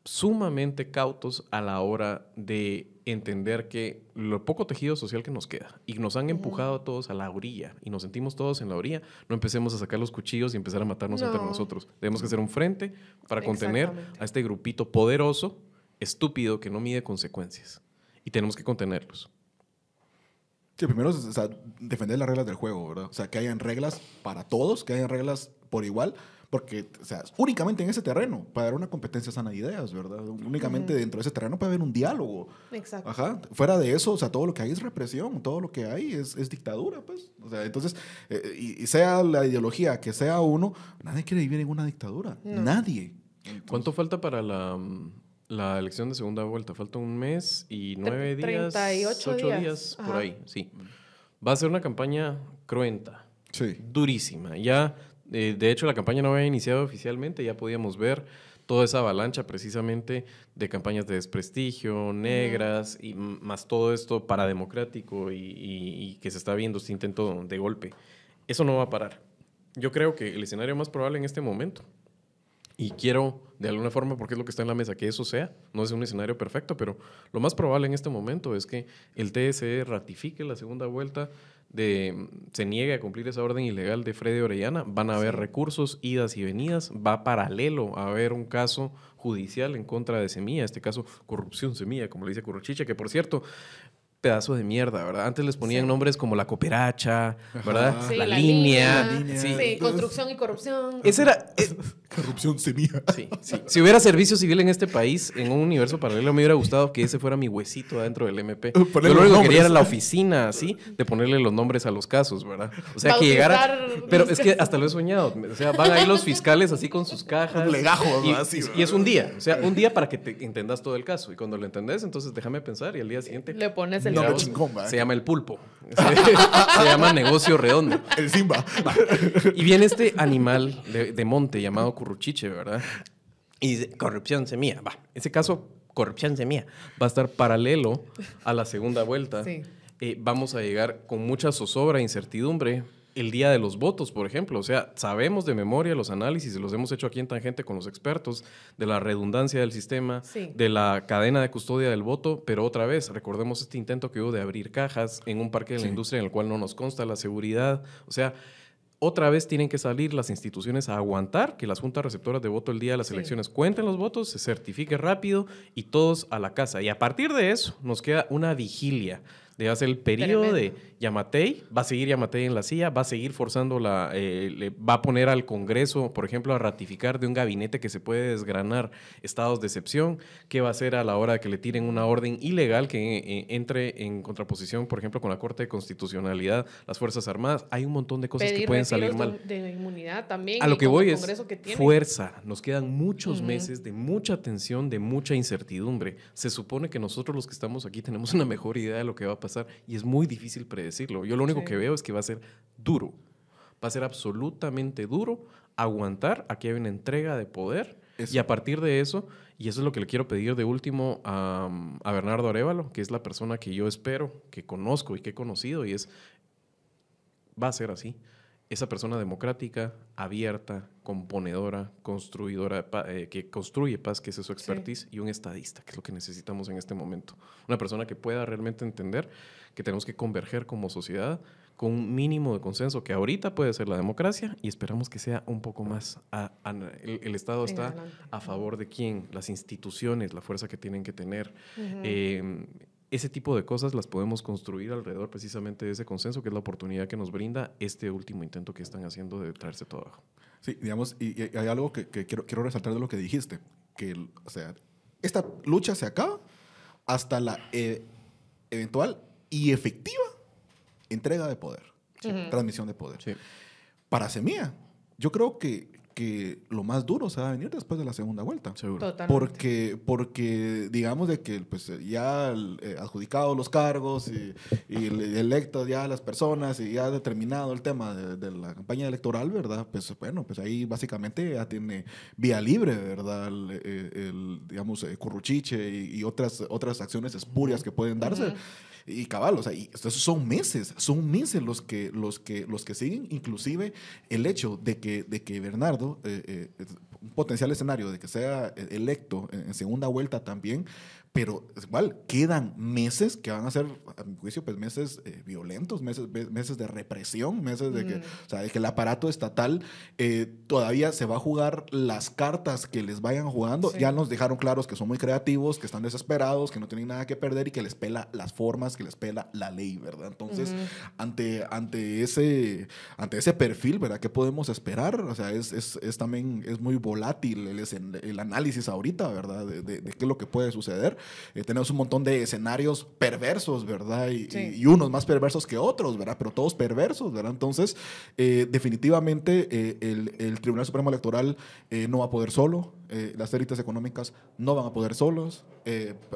sumamente cautos a la hora de entender que lo poco tejido social que nos queda y nos han empujado a todos a la orilla y nos sentimos todos en la orilla, no empecemos a sacar los cuchillos y empezar a matarnos entre nosotros. Tenemos que hacer un frente para contener a este grupito poderoso estúpido que no mide consecuencias. Y tenemos que contenerlos. Sí, primero es defender las reglas del juego, ¿verdad? O sea, que hayan reglas para todos, que hayan reglas por igual, porque, o sea, únicamente en ese terreno puede haber una competencia sana de ideas, ¿verdad? Únicamente dentro de ese terreno puede haber un diálogo. Exacto. Ajá. Fuera de eso, o sea, todo lo que hay es represión, todo lo que hay es, es dictadura, pues. O sea, entonces, eh, y, sea la ideología que sea uno, nadie quiere vivir en una dictadura. Nadie. ¿Cuánto falta para la, la, elección de segunda vuelta? Falta un mes y nueve días. 38 ocho días, por ahí, sí. Va a ser una campaña cruenta. Sí. Durísima. Ya, eh, de hecho, la campaña no había iniciado oficialmente, ya podíamos ver toda esa avalancha precisamente de campañas de desprestigio, negras, y más todo esto parademocrático y, y, que se está viendo este intento de golpe. Eso no va a parar. Yo creo que el escenario más probable en este momento y quiero, de alguna forma, porque es lo que está en la mesa, que eso sea. No es un escenario perfecto, pero lo más probable en este momento es que el TSE ratifique la segunda vuelta, de, se niegue a cumplir esa orden ilegal de Freddy Orellana. Van a haber recursos, idas y venidas. Va paralelo a haber un caso judicial en contra de Semilla, este caso corrupción Semilla, como le dice Currochiche, que por cierto, pedazo de mierda, ¿verdad? Antes les ponían nombres como la cooperacha, ¿verdad? la, línea. Sí. construcción y corrupción. Ese era... Eh, corrupción semilla. Sí, sí. Si hubiera servicio civil en este país, en un universo paralelo, me hubiera gustado que ese fuera mi huesito adentro del MP. Yo lo único que quería era la oficina, así, de ponerle los nombres a los casos, ¿verdad? O sea, que llegara... Pero es que hasta lo he soñado. O sea, van ahí los fiscales así con sus cajas. Un legajo, y, así. Y es un día. O sea, un día para que te entendas todo el caso. Y cuando lo entendés, entonces déjame pensar y al día siguiente... Le pones el se llama el pulpo. Se, llama negocio redondo. El Simba. Y viene este animal de, monte llamado curruchiche, ¿verdad? Y dice, corrupción semilla. Va, ese caso, corrupción semilla, va a estar paralelo a la segunda vuelta. Sí. Eh, vamos a llegar con mucha zozobra e incertidumbre el día de los votos, por ejemplo. O sea, sabemos de memoria los análisis, los hemos hecho aquí en Tangente con los expertos, de la redundancia del sistema, de la cadena de custodia del voto, pero otra vez, recordemos este intento que hubo de abrir cajas en un parque de la industria en el cual no nos consta la seguridad. O sea, otra vez tienen que salir las instituciones a aguantar que las juntas receptoras de voto el día de las elecciones cuenten los votos, se certifique rápido y todos a la casa. Y a partir de eso nos queda una vigilia de hacer el periodo de Yamatei, va a seguir Yamatei en la silla, va a seguir forzando la, eh, le va a poner al Congreso, por ejemplo, a ratificar de un gabinete que se puede desgranar estados de excepción, qué va a hacer a la hora de que le tiren una orden ilegal que eh, entre en contraposición, por ejemplo, con la Corte de Constitucionalidad, las Fuerzas Armadas, hay un montón de cosas que pueden salir mal. De inmunidad también. A lo que voy es fuerza, nos quedan muchos meses de mucha tensión, de mucha incertidumbre. Se supone que nosotros los que estamos aquí tenemos una mejor idea de lo que va a pasar y es muy difícil predecirlo. Yo lo único que veo es que va a ser duro. Va a ser absolutamente duro aguantar. Aquí hay una entrega de poder y a partir de eso, y eso es lo que le quiero pedir de último a, a Bernardo Arevalo, que es la persona que yo espero, que conozco y que he conocido, y es, va a ser así esa persona democrática, abierta, componedora, construidora, eh, que construye paz, que es su expertise, y un estadista, que es lo que necesitamos en este momento. Una persona que pueda realmente entender que tenemos que converger como sociedad con un mínimo de consenso, que ahorita puede ser la democracia, y esperamos que sea un poco más. el, Estado está a favor de quién, las instituciones, la fuerza que tienen que tener ese tipo de cosas las podemos construir alrededor precisamente de ese consenso, que es la oportunidad que nos brinda este último intento que están haciendo de traerse todo abajo. Sí, digamos, y, hay algo que, quiero, quiero, resaltar de lo que dijiste, que, o sea, esta lucha se acaba hasta la eh, eventual y efectiva entrega de poder, transmisión de poder. Para Semilla, yo creo que que lo más duro se va a venir después de la segunda vuelta. Seguro. Porque, porque digamos de que pues, ya eh, adjudicados los cargos y, y electas ya las personas y ya determinado el tema de, la campaña electoral, ¿verdad? Pues bueno, pues ahí básicamente ya tiene vía libre, ¿verdad? El, digamos, eh, curruchiche y, otras, otras acciones espurias que pueden darse. Y cabal, o sea, y son meses, son meses los que, los que, los que siguen, inclusive el hecho de que, de que Bernardo, eh, eh, un potencial escenario de que sea electo en segunda vuelta también, pero igual quedan meses que van a ser, a mi juicio, pues meses eh, violentos, meses, meses de represión, meses de que, o sea, de que el aparato estatal eh, todavía se va a jugar las cartas que les vayan jugando. Ya nos dejaron claros que son muy creativos, que están desesperados, que no tienen nada que perder y que les pela las formas, que les pela la ley, ¿verdad? Entonces, ante, ante, ese, ante ese perfil, ¿verdad? ¿Qué podemos esperar? O sea, es, es, es también, es muy volátil el, el, análisis ahorita, ¿verdad? De, de, de qué es lo que puede suceder. Eh, tenemos un montón de escenarios perversos, ¿verdad? Y, unos más perversos que otros, ¿verdad? Pero todos perversos, ¿verdad? Entonces, eh, definitivamente eh, el, Tribunal Supremo Electoral no va a poder solo, las élites económicas no van a poder solos,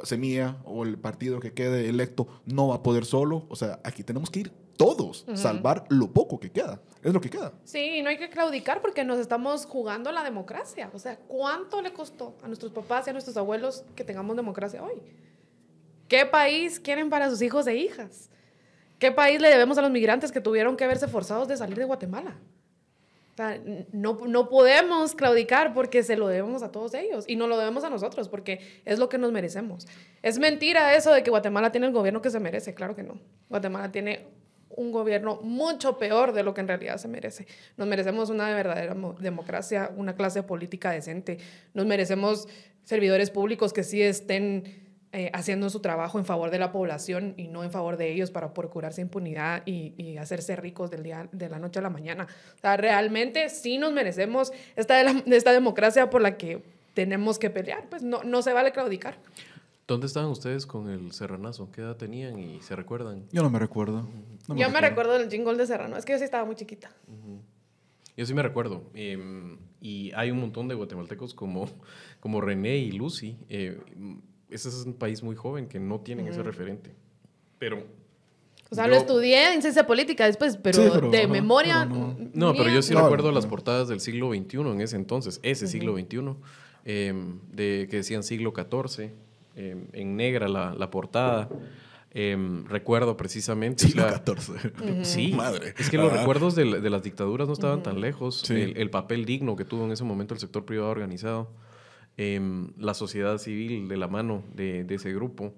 Semilla o el partido que quede electo no va a poder solo, o sea, aquí tenemos que ir todos, salvar lo poco que queda. Es lo que queda. Sí, no hay que claudicar porque nos estamos jugando la democracia. O sea, ¿cuánto le costó a nuestros papás y a nuestros abuelos que tengamos democracia hoy? ¿Qué país quieren para sus hijos e hijas? ¿Qué país le debemos a los migrantes que tuvieron que verse forzados de salir de Guatemala? O sea, no, no podemos claudicar porque se lo debemos a todos ellos y no lo debemos a nosotros porque es lo que nos merecemos. Es mentira eso de que Guatemala tiene el gobierno que se merece, claro que no. Guatemala tiene un gobierno mucho peor de lo que en realidad se merece. Nos merecemos una verdadera democracia, una clase política decente. Nos merecemos servidores públicos que sí estén eh, haciendo su trabajo en favor de la población y no en favor de ellos para procurarse impunidad y, hacerse ricos del día, de la noche a la mañana. O sea, realmente sí nos merecemos esta, esta democracia por la que tenemos que pelear. Pues no, no se vale claudicar. ¿Dónde estaban ustedes con el serranazo? ¿Qué edad tenían y se recuerdan? Yo no me recuerdo. yo me recuerdo del jingle de Serrano. Es que yo sí estaba muy chiquita. Yo sí me recuerdo. Em, y hay un montón de guatemaltecos como, como René y Lucy. Eh, ese es un país muy joven que no tienen ese referente. Pero o sea, lo estudié en ciencia política después, pero, de memoria. no. pero yo sí recuerdo las portadas del siglo XXI en ese entonces, ese siglo XXI, em, de, que decían siglo XIV. Em, en negra la, portada. Em, recuerdo precisamente. Siglo XIV. Sí, madre. Es que los recuerdos de, las dictaduras no estaban tan lejos. El, papel digno que tuvo en ese momento el sector privado organizado, em, la sociedad civil de la mano de, ese grupo.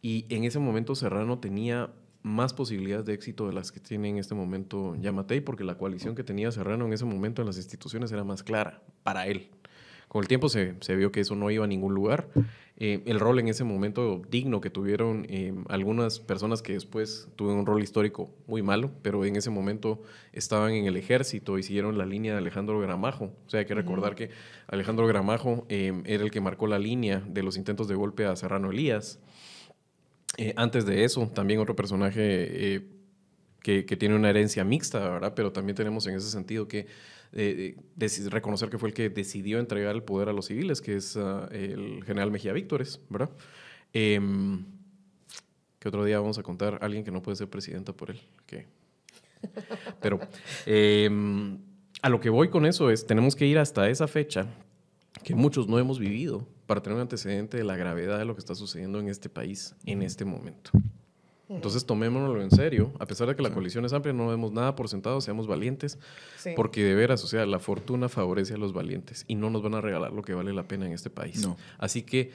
Y en ese momento Serrano tenía más posibilidades de éxito de las que tiene en este momento Yamatei, porque la coalición que tenía Serrano en ese momento en las instituciones era más clara para él. Con el tiempo se, se vio que eso no iba a ningún lugar eh, el rol en ese momento digno que tuvieron eh, algunas personas que después tuvieron un rol histórico muy malo, pero en ese momento estaban en el ejército y siguieron la línea de Alejandro Gramajo. O sea, hay que recordar que Alejandro Gramajo eh, era el que marcó la línea de los intentos de golpe a Serrano Elías. antes de eso, también otro personaje que, que, tiene una herencia mixta, ¿verdad? Pero también tenemos en ese sentido que eh, reconocer que fue el que decidió entregar el poder a los civiles, que es ah, el general Mejía Víctores, ¿verdad? Em, que otro día vamos a contar a alguien que no puede ser presidenta por él. Pero em, a lo que voy con eso es, tenemos que ir hasta esa fecha que muchos no hemos vivido para tener un antecedente de la gravedad de lo que está sucediendo en este país en este momento. Entonces tomémonoslo en serio, a pesar de que la coalición es amplia, no vemos nada por sentado, seamos valientes, porque de veras, o sea, la fortuna favorece a los valientes y no nos van a regalar lo que vale la pena en este país. Así que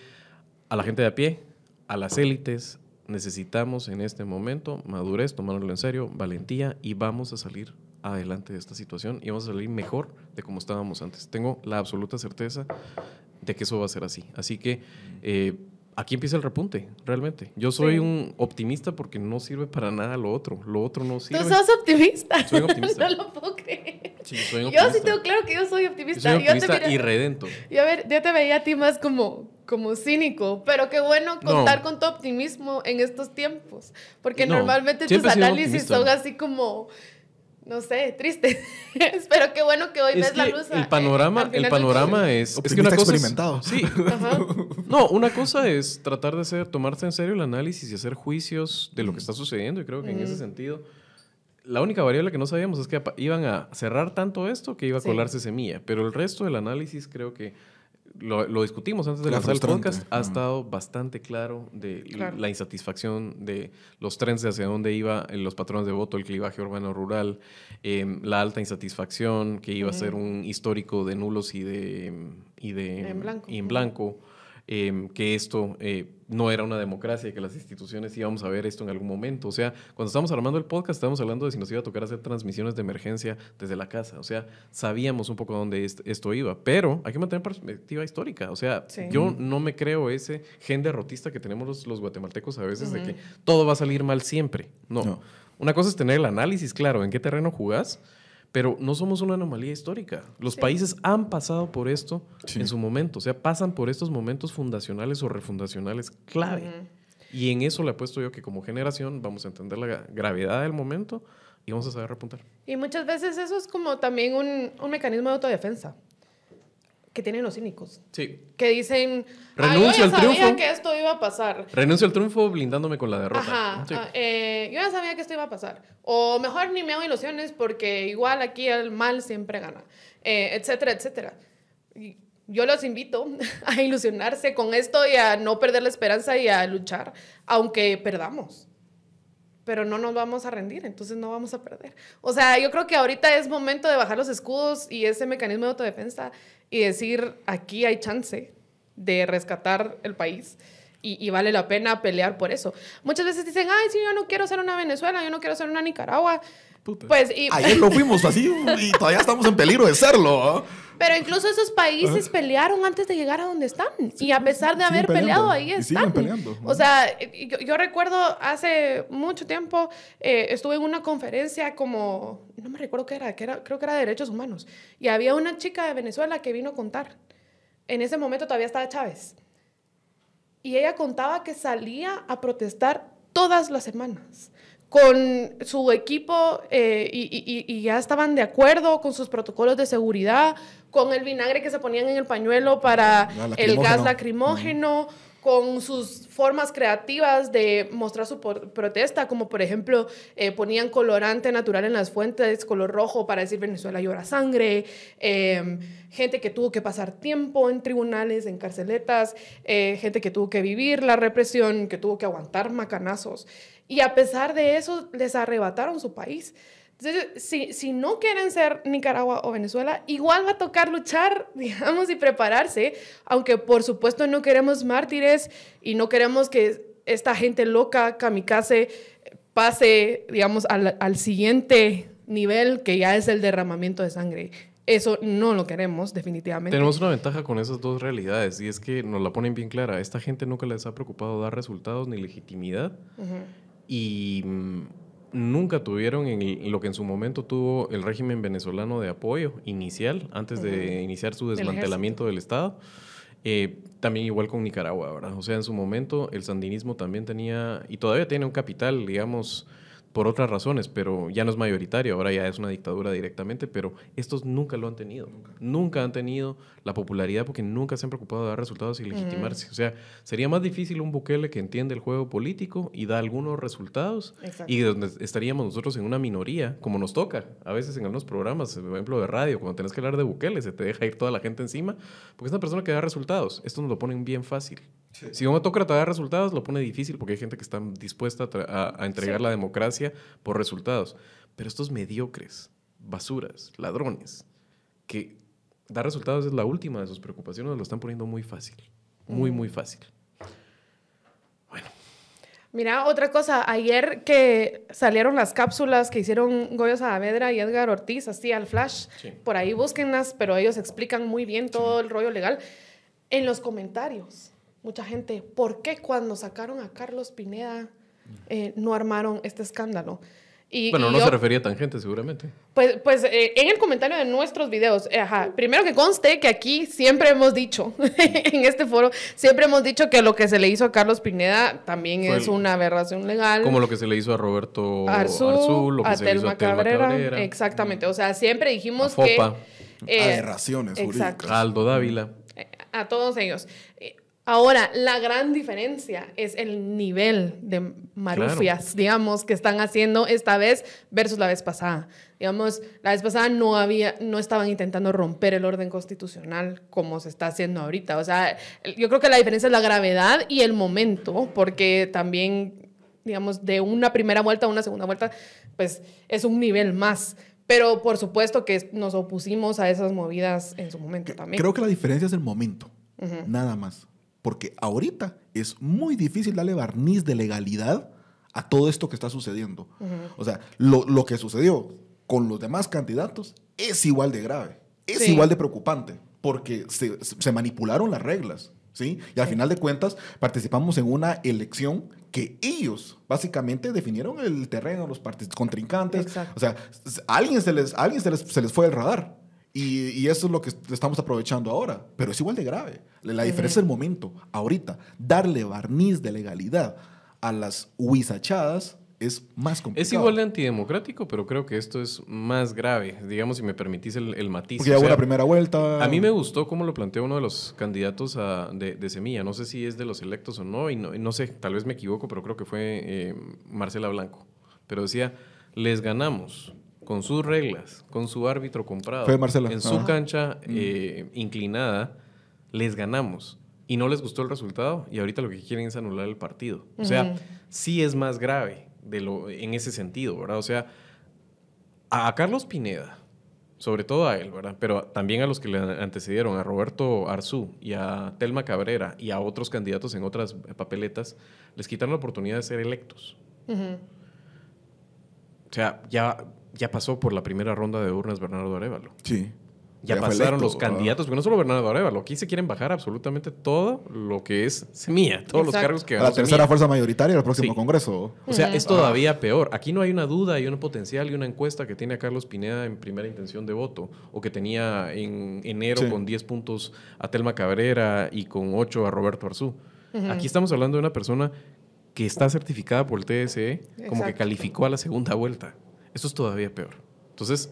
a la gente de a pie, a las élites, necesitamos en este momento madurez, tomárnoslo en serio, valentía y vamos a salir adelante de esta situación y vamos a salir mejor de como estábamos antes. Tengo la absoluta certeza de que eso va a ser así. Así que... Eh, aquí empieza el repunte, realmente. Yo soy un optimista porque no sirve para nada lo otro. Lo otro no sirve. Tú sos optimista. Soy optimista. no lo puedo creer. Sí, soy optimista. Yo sí tengo claro que yo soy optimista. Yo soy optimista y redento. Y a ver, yo te veía a ti más como, como cínico, pero qué bueno contar con tu optimismo en estos tiempos. Porque normalmente tus análisis son así como no sé, triste. Pero qué bueno que hoy ves la luz. El panorama, el panorama es, es que una cosa experimentado. sí. no, una cosa es tratar de hacer, tomarse en serio el análisis y hacer juicios de lo que está sucediendo. Y creo que en ese sentido, la única variable que no sabíamos es que iban a cerrar tanto esto que iba a colarse semilla. Pero el resto del análisis creo que lo, discutimos antes de lanzar el podcast, ha estado bastante claro de la insatisfacción de los trenes hacia dónde iba los patrones de voto, el clivaje urbano-rural, em, la alta insatisfacción, que iba a ser un histórico de nulos y de, y de en blanco Em, que esto eh, no era una democracia, que las instituciones íbamos a ver esto en algún momento. O sea, cuando estábamos armando el podcast, estábamos hablando de si nos iba a tocar hacer transmisiones de emergencia desde la casa. O sea, sabíamos un poco dónde esto iba, pero hay que mantener perspectiva histórica. O sea, yo no me creo ese gen derrotista que tenemos los, guatemaltecos a veces de que todo va a salir mal siempre. no. no. Una cosa es tener el análisis claro en qué terreno jugás pero no somos una anomalía histórica. Los países han pasado por esto en su momento, o sea, pasan por estos momentos fundacionales o refundacionales clave. Y en eso le apuesto yo que como generación vamos a entender la gravedad del momento y vamos a saber repuntar. Y muchas veces eso es como también un, un mecanismo de autodefensa que tienen los cínicos. Sí. Que dicen, renuncio yo ya sabía que esto iba a pasar. Renuncio al triunfo blindándome con la derrota. Ajá. Ah, eh, yo ya sabía que esto iba a pasar. O mejor ni me hago ilusiones porque igual aquí el mal siempre gana. Eh, etcétera, etcétera. yo los invito a ilusionarse con esto y a no perder la esperanza y a luchar, aunque perdamos pero no nos vamos a rendir, entonces no vamos a perder. O sea, yo creo que ahorita es momento de bajar los escudos y ese mecanismo de autodefensa y decir, aquí hay chance de rescatar el país. Y, vale la pena pelear por eso. Muchas veces dicen, ay, sí, yo no quiero ser una Venezuela, yo no quiero ser una Nicaragua. Pues, y... Ayer lo fuimos así y todavía estamos en peligro de serlo. Pero incluso esos países pelearon antes de llegar a donde están. y a pesar de haber peleado, ahí están. Peleando. O sea, yo, recuerdo hace mucho tiempo, eh, estuve en una conferencia como, no me recuerdo qué era, que era, creo que era de derechos humanos. Y había una chica de Venezuela que vino a contar. En ese momento todavía estaba Chávez. Y ella contaba que salía a protestar todas las semanas con su equipo eh, y, ya estaban de acuerdo con sus protocolos de seguridad, con el vinagre que se ponían en el pañuelo para el gas lacrimógeno, con sus formas creativas de mostrar su protesta, como por ejemplo eh, ponían colorante natural en las fuentes, color rojo para decir Venezuela llora sangre, em, gente que tuvo que pasar tiempo en tribunales, en carceletas, eh, gente que tuvo que vivir la represión, que tuvo que aguantar macanazos. Y a pesar de eso, les arrebataron su país. Entonces, si, si no quieren ser Nicaragua o Venezuela, igual va a tocar luchar, digamos, y prepararse, aunque por supuesto no queremos mártires y no queremos que esta gente loca, kamikaze, pase, digamos, al, al siguiente nivel, que ya es el derramamiento de sangre. Eso no lo queremos, definitivamente. Tenemos una ventaja con esas dos realidades y es que nos la ponen bien clara. Esta gente nunca les ha preocupado dar resultados ni legitimidad. Y mm, nunca tuvieron en lo que en su momento tuvo el régimen venezolano de apoyo inicial, antes de iniciar su desmantelamiento del Estado. Eh, también igual con Nicaragua, ¿verdad? O sea, en su momento el sandinismo también tenía, y todavía tiene un capital, digamos, por otras razones, pero ya no es mayoritario, ahora ya es una dictadura directamente, pero estos nunca lo han tenido. Nunca, han tenido la popularidad porque nunca se han preocupado de dar resultados y legitimarse. O sea, sería más difícil un Bukele que entiende el juego político y da algunos resultados y donde estaríamos nosotros en una minoría, como nos toca a veces en algunos programas, por ejemplo de radio, cuando tenés que hablar de Bukele, se te deja ir toda la gente encima, porque es una persona que da resultados. Esto nos lo ponen bien fácil. Si un autócrata da resultados, lo pone difícil porque hay gente que está dispuesta a, entregar la democracia por resultados. Pero estos mediocres, basuras, ladrones, que dar resultados es la última de sus preocupaciones, lo están poniendo muy fácil. Muy, muy fácil. Bueno. Mira, otra cosa, ayer que salieron las cápsulas que hicieron Goyo Saavedra y Edgar Ortiz, así al flash, por ahí búsquenlas, pero ellos explican muy bien todo el rollo legal. En los comentarios, mucha gente, ¿por qué cuando sacaron a Carlos Pineda eh, no armaron este escándalo? Y, bueno, no se refería a tangente, seguramente. Pues, pues eh, en el comentario de nuestros videos, eh, ajá, primero que conste que aquí siempre hemos dicho, en este foro, siempre hemos dicho que lo que se le hizo a Carlos Pineda también es una aberración legal. Como lo que se le hizo a Roberto Arzú, lo que a, se Telma, hizo a Cabrera, Exactamente, o sea, siempre dijimos que... Aberraciones jurídicas. Aldo Dávila. A todos ellos Ahora, la gran diferencia es el nivel de marufias, digamos, que están haciendo esta vez versus la vez pasada. Digamos, la vez pasada no había, no estaban intentando romper el orden constitucional como se está haciendo ahorita. O sea, yo creo que la diferencia es la gravedad y el momento, porque también, digamos, de una primera vuelta a una segunda vuelta, pues es un nivel más. Pero por supuesto que nos opusimos a esas movidas en su momento también. Creo que la diferencia es el momento, nada más. Porque ahorita es muy difícil darle barniz de legalidad a todo esto que está sucediendo. O sea, lo, que sucedió con los demás candidatos es igual de grave, es igual de preocupante, porque se, manipularon las reglas. ¿Sí? Y al final de cuentas participamos en una elección que ellos básicamente definieron el terreno, los contrincantes. O sea, a alguien, se les, alguien se les, se les fue el radar. Y, eso es lo que estamos aprovechando ahora. Pero es igual de grave. La diferencia es el momento. Ahorita, darle barniz de legalidad a las huizachadas es más complicado. Es igual de antidemocrático, pero creo que esto es más grave. Digamos, si me permitís el, matiz. Porque ya hubo la primera vuelta. A mí me gustó cómo lo planteó uno de los candidatos de, Semilla. No sé si es de los electos o no, y no, sé, tal vez me equivoco, pero creo que fue eh, Marcela Blanco. Pero decía, les ganamos con sus reglas, con su árbitro comprado, en su cancha mm. eh, inclinada, les ganamos. Y no les gustó el resultado y ahorita lo que quieren es anular el partido. O sea, sí es más grave de lo, en ese sentido, ¿verdad? O sea, a Carlos Pineda, sobre todo a él, ¿verdad? Pero también a los que le antecedieron, a Roberto Arzú y a Telma Cabrera y a otros candidatos en otras papeletas, les quitaron la oportunidad de ser electos. O sea, ya ya pasó por la primera ronda de urnas Bernardo Arevalo. Sí. Ya, pasaron los candidatos, porque no solo Bernardo Arevalo, aquí se quieren bajar absolutamente todo lo que es semilla, todos los cargos que... La tercera fuerza mayoritaria del próximo Congreso. O sea, es todavía peor. Aquí no hay una duda, hay un potencial y una encuesta que tiene a Carlos Pineda en primera intención de voto, o que tenía en enero con 10 puntos a Telma Cabrera y con 8 a Roberto Arzú. Aquí estamos hablando de una persona que está certificada por el TSE como que calificó a la segunda vuelta. Eso es todavía peor. Entonces...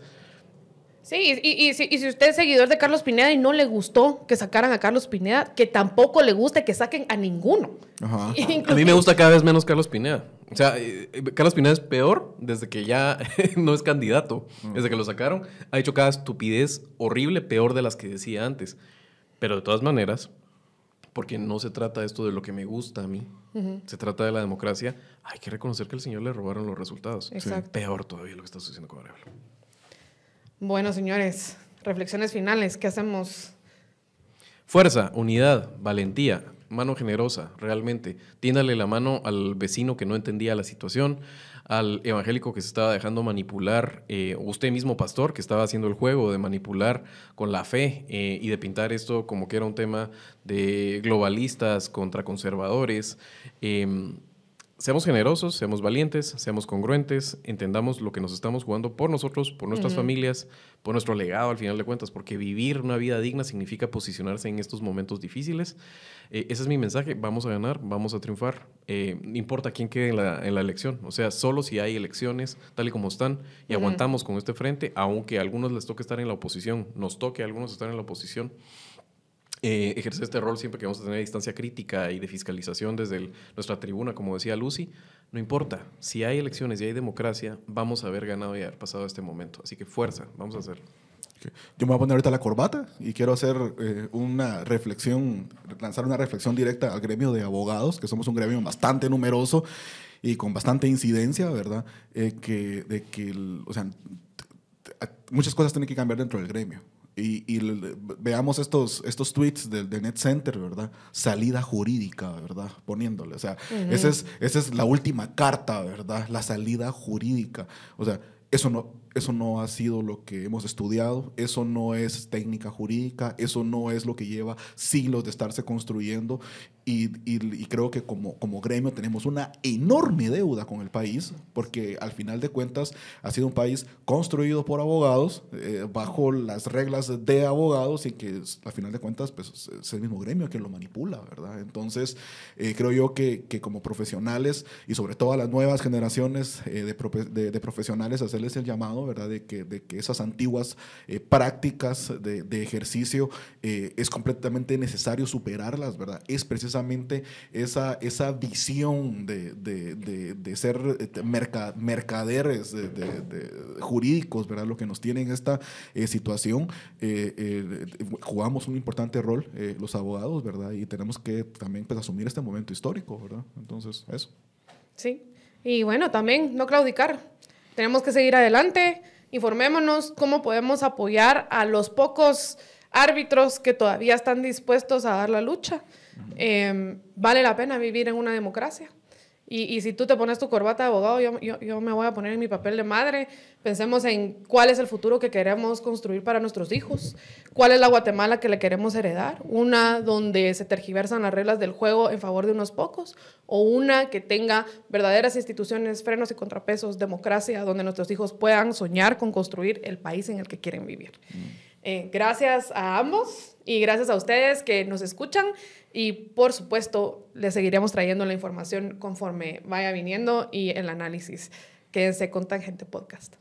Sí, y, si, usted es seguidor de Carlos Pineda y no le gustó que sacaran a Carlos Pineda, que tampoco le guste que saquen a ninguno. a mí me gusta cada vez menos Carlos Pineda. O sea, eh, Carlos Pineda es peor desde que ya no es candidato. Mm. Desde que lo sacaron, ha hecho cada estupidez horrible, peor de las que decía antes. Pero de todas maneras, porque no se trata esto de lo que me gusta a mí, se trata de la democracia, hay que reconocer que al señor le robaron los resultados. Peor todavía lo que está sucediendo con Arevalo. Bueno, señores, reflexiones finales, ¿qué hacemos? Fuerza, unidad, valentía, mano generosa, realmente. Tiéndale la mano al vecino que no entendía la situación, al evangélico que se estaba dejando manipular, eh, usted mismo pastor que estaba haciendo el juego de manipular con la fe eh, y de pintar esto como que era un tema de globalistas contra conservadores. Em, seamos generosos, seamos valientes, seamos congruentes, entendamos lo que nos estamos jugando por nosotros, por nuestras familias, por nuestro legado al final de cuentas, porque vivir una vida digna significa posicionarse en estos momentos difíciles. Eh, ese es mi mensaje, vamos a ganar, vamos a triunfar, eh, no importa quién quede en la, en la, elección, o sea, solo si hay elecciones tal y como están y aguantamos con este frente, aunque a algunos les toque estar en la oposición, nos toque a algunos estar en la oposición. Eh, ejercer este rol siempre que vamos a tener distancia crítica y de fiscalización desde nuestra tribuna, como decía Lucy, no importa, si hay elecciones y hay democracia, vamos a haber ganado y haber pasado este momento. Así que fuerza, vamos a hacerlo. Yo me voy a poner ahorita la corbata y quiero hacer eh, una reflexión, lanzar una reflexión directa al gremio de abogados, que somos un gremio bastante numeroso y con bastante incidencia, ¿verdad? Eh, que, de que, o sea, muchas cosas tienen que cambiar dentro del gremio. Y, veamos estos, estos tweets de, de, Net Center, ¿verdad? Salida jurídica, ¿verdad? Poniéndole. O sea, esa, es, esa es la última carta, ¿verdad? La salida jurídica. O sea, eso no, eso no ha sido lo que hemos estudiado, eso no es técnica jurídica, eso no es lo que lleva siglos de estarse construyendo y, creo que como, como gremio tenemos una enorme deuda con el país porque al final de cuentas ha sido un país construido por abogados eh, bajo las reglas de abogados y que al final de cuentas pues, es el mismo gremio que lo manipula, ¿verdad? Entonces eh, creo yo que, que, como profesionales y sobre todo a las nuevas generaciones eh, de, de, profesionales hacerles el llamado. ¿verdad? De que, de que esas antiguas prácticas de, de ejercicio es completamente necesario superarlas, ¿verdad? Es precisamente esa, esa visión de, de, de ser este, mercaderes jurídicos, ¿verdad? Lo que nos tiene en esta situación. jugamos un importante rol los abogados, ¿verdad? Y tenemos que también pues, asumir este momento histórico, ¿verdad? Entonces, eso. Sí, y bueno, también no claudicar. Tenemos que seguir adelante, informémonos cómo podemos apoyar a los pocos árbitros que todavía están dispuestos a dar la lucha. Em, vale la pena vivir en una democracia. Y, si tú te pones tu corbata de abogado, yo, yo, me voy a poner en mi papel de madre. Pensemos en cuál es el futuro que queremos construir para nuestros hijos, cuál es la Guatemala que le queremos heredar, una donde se tergiversan las reglas del juego en favor de unos pocos, o una que tenga verdaderas instituciones, frenos y contrapesos, democracia, donde nuestros hijos puedan soñar con construir el país en el que quieren vivir. Eh, gracias a ambos y gracias a ustedes que nos escuchan y por supuesto les seguiremos trayendo la información conforme vaya viniendo y el análisis. Quédense con Tangente Podcast.